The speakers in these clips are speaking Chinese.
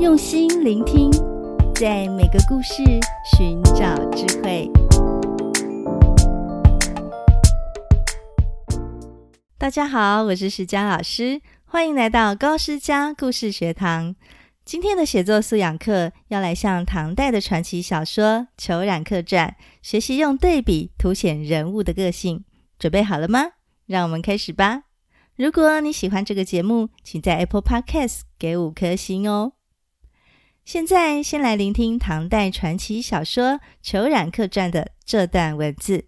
用心聆听，在每个故事寻找智慧。大家好，我是石佳老师，欢迎来到高诗佳故事学堂。今天的写作素养课要来向唐代的传奇小说《裘染客传》学习用对比凸显人物的个性，准备好了吗？让我们开始吧。如果你喜欢这个节目，请在 Apple Podcast 给五颗星哦。现在先来聆听唐代传奇小说《虬髯客传》的这段文字：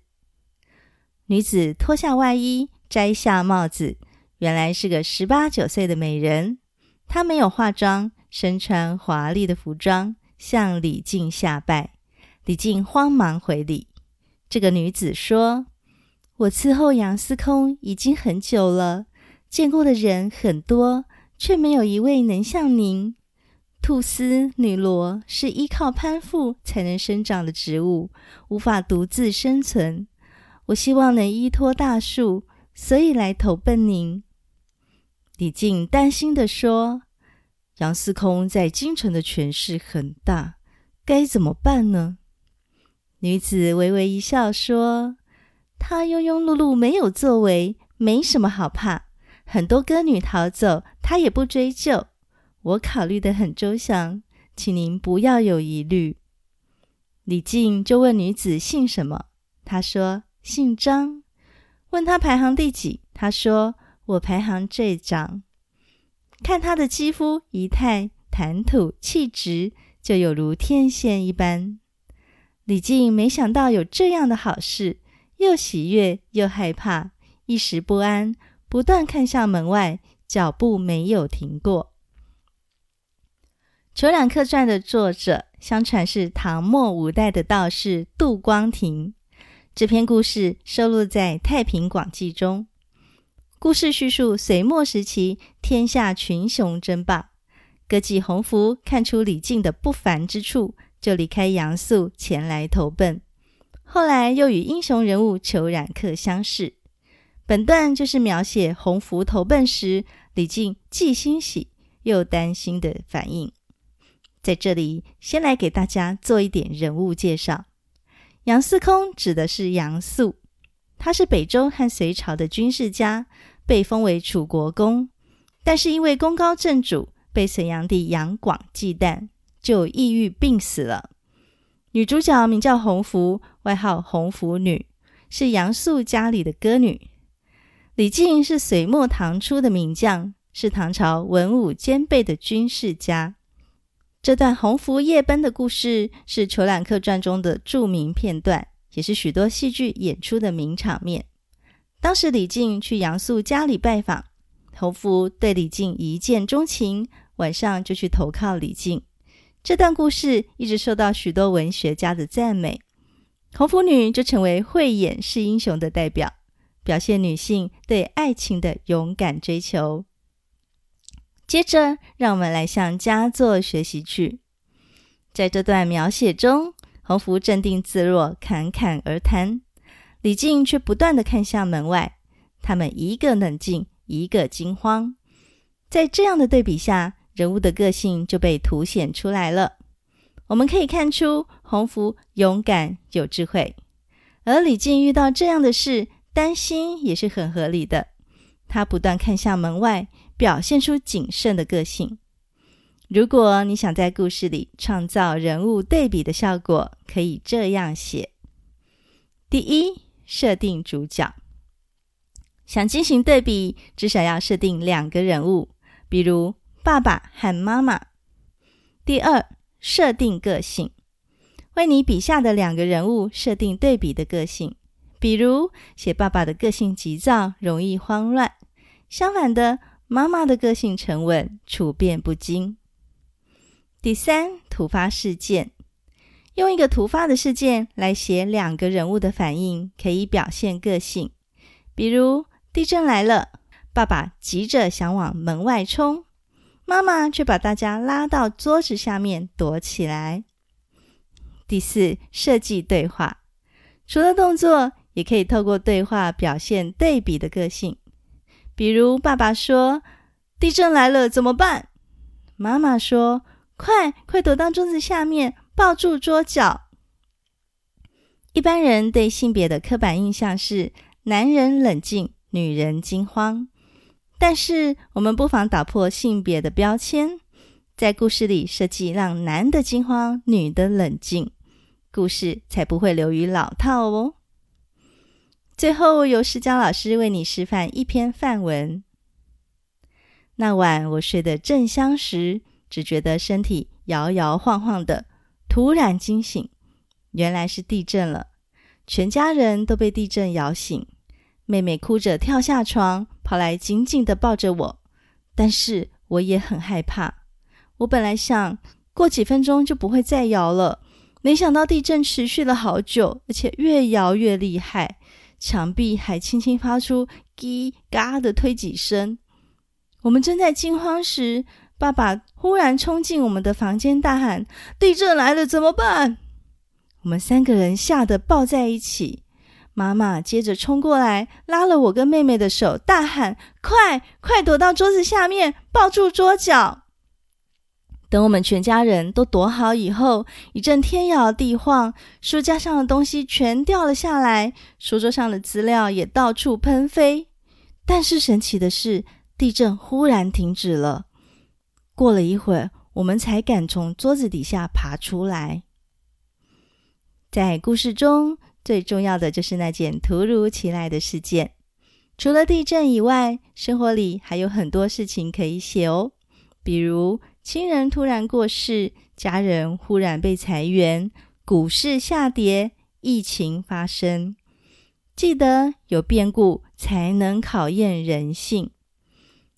女子脱下外衣，摘下帽子，原来是个十八九岁的美人。她没有化妆，身穿华丽的服装，向李靖下拜。李靖慌忙回礼。这个女子说：“我伺候杨司空已经很久了。”见过的人很多，却没有一位能像您。菟丝、女萝是依靠攀附才能生长的植物，无法独自生存。我希望能依托大树，所以来投奔您。李靖担心地说：“杨司空在京城的权势很大，该怎么办呢？”女子微微一笑说：“他庸庸碌碌，没有作为，没什么好怕。”很多歌女逃走，他也不追究。我考虑的很周详，请您不要有疑虑。李靖就问女子姓什么，她说姓张。问她排行第几，她说我排行最长。看她的肌肤仪态、谈吐气质，就有如天仙一般。李靖没想到有这样的好事，又喜悦又害怕，一时不安。不断看向门外，脚步没有停过。《虬髯客传》的作者，相传是唐末五代的道士杜光庭。这篇故事收录在《太平广记》中。故事叙述隋末时期，天下群雄争霸。歌妓洪福看出李靖的不凡之处，就离开杨素前来投奔。后来又与英雄人物裘冉客相识。本段就是描写洪福投奔时，李靖既欣喜又担心的反应。在这里，先来给大家做一点人物介绍。杨司空指的是杨素，他是北周和隋朝的军事家，被封为楚国公，但是因为功高震主，被隋炀帝杨广忌惮，就抑郁病死了。女主角名叫红拂，外号红拂女，是杨素家里的歌女。李靖是隋末唐初的名将，是唐朝文武兼备的军事家。这段红拂夜奔的故事是《虬髯客传》中的著名片段，也是许多戏剧演出的名场面。当时李靖去杨素家里拜访，红拂对李靖一见钟情，晚上就去投靠李靖。这段故事一直受到许多文学家的赞美，红拂女就成为慧眼识英雄的代表。表现女性对爱情的勇敢追求。接着，让我们来向佳作学习去。在这段描写中，洪福镇定自若，侃侃而谈；李靖却不断地看向门外。他们一个冷静，一个惊慌。在这样的对比下，人物的个性就被凸显出来了。我们可以看出，洪福勇敢有智慧，而李靖遇到这样的事。担心也是很合理的。他不断看向门外，表现出谨慎的个性。如果你想在故事里创造人物对比的效果，可以这样写：第一，设定主角。想进行对比，至少要设定两个人物，比如爸爸和妈妈。第二，设定个性，为你笔下的两个人物设定对比的个性。比如写爸爸的个性急躁，容易慌乱；相反的，妈妈的个性沉稳，处变不惊。第三，突发事件，用一个突发的事件来写两个人物的反应，可以表现个性。比如地震来了，爸爸急着想往门外冲，妈妈却把大家拉到桌子下面躲起来。第四，设计对话，除了动作。也可以透过对话表现对比的个性，比如爸爸说：“地震来了怎么办？”妈妈说：“快快躲到桌子下面，抱住桌角。一般人对性别的刻板印象是男人冷静，女人惊慌。但是我们不妨打破性别的标签，在故事里设计让男的惊慌，女的冷静，故事才不会流于老套哦。最后由诗佳老师为你示范一篇范文。那晚我睡得正香时，只觉得身体摇摇晃晃的，突然惊醒，原来是地震了。全家人都被地震摇醒，妹妹哭着跳下床，跑来紧紧地抱着我。但是我也很害怕。我本来想过几分钟就不会再摇了，没想到地震持续了好久，而且越摇越厉害。墙壁还轻轻发出“叽嘎”的推挤声。我们正在惊慌时，爸爸忽然冲进我们的房间，大喊：“地震来了，怎么办？”我们三个人吓得抱在一起。妈妈接着冲过来，拉了我跟妹妹的手，大喊：“快快躲到桌子下面，抱住桌角！”等我们全家人都躲好以后，一阵天摇地晃，书架上的东西全掉了下来，书桌上的资料也到处喷飞。但是神奇的是，地震忽然停止了。过了一会儿，我们才敢从桌子底下爬出来。在故事中，最重要的就是那件突如其来的事件。除了地震以外，生活里还有很多事情可以写哦，比如。亲人突然过世，家人忽然被裁员，股市下跌，疫情发生。记得有变故才能考验人性。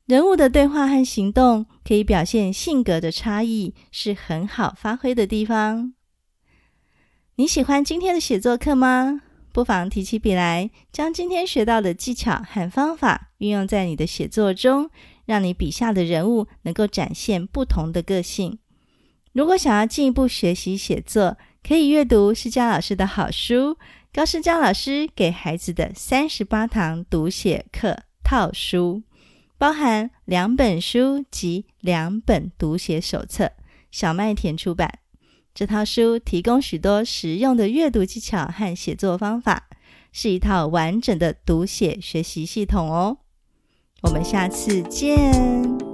人物的对话和行动可以表现性格的差异，是很好发挥的地方。你喜欢今天的写作课吗？不妨提起笔来，将今天学到的技巧和方法运用在你的写作中。让你笔下的人物能够展现不同的个性。如果想要进一步学习写作，可以阅读施佳老师的好书《高施佳老师给孩子的三十八堂读写课套书》，包含两本书及两本读写手册，小麦田出版。这套书提供许多实用的阅读技巧和写作方法，是一套完整的读写学习系统哦。我们下次见。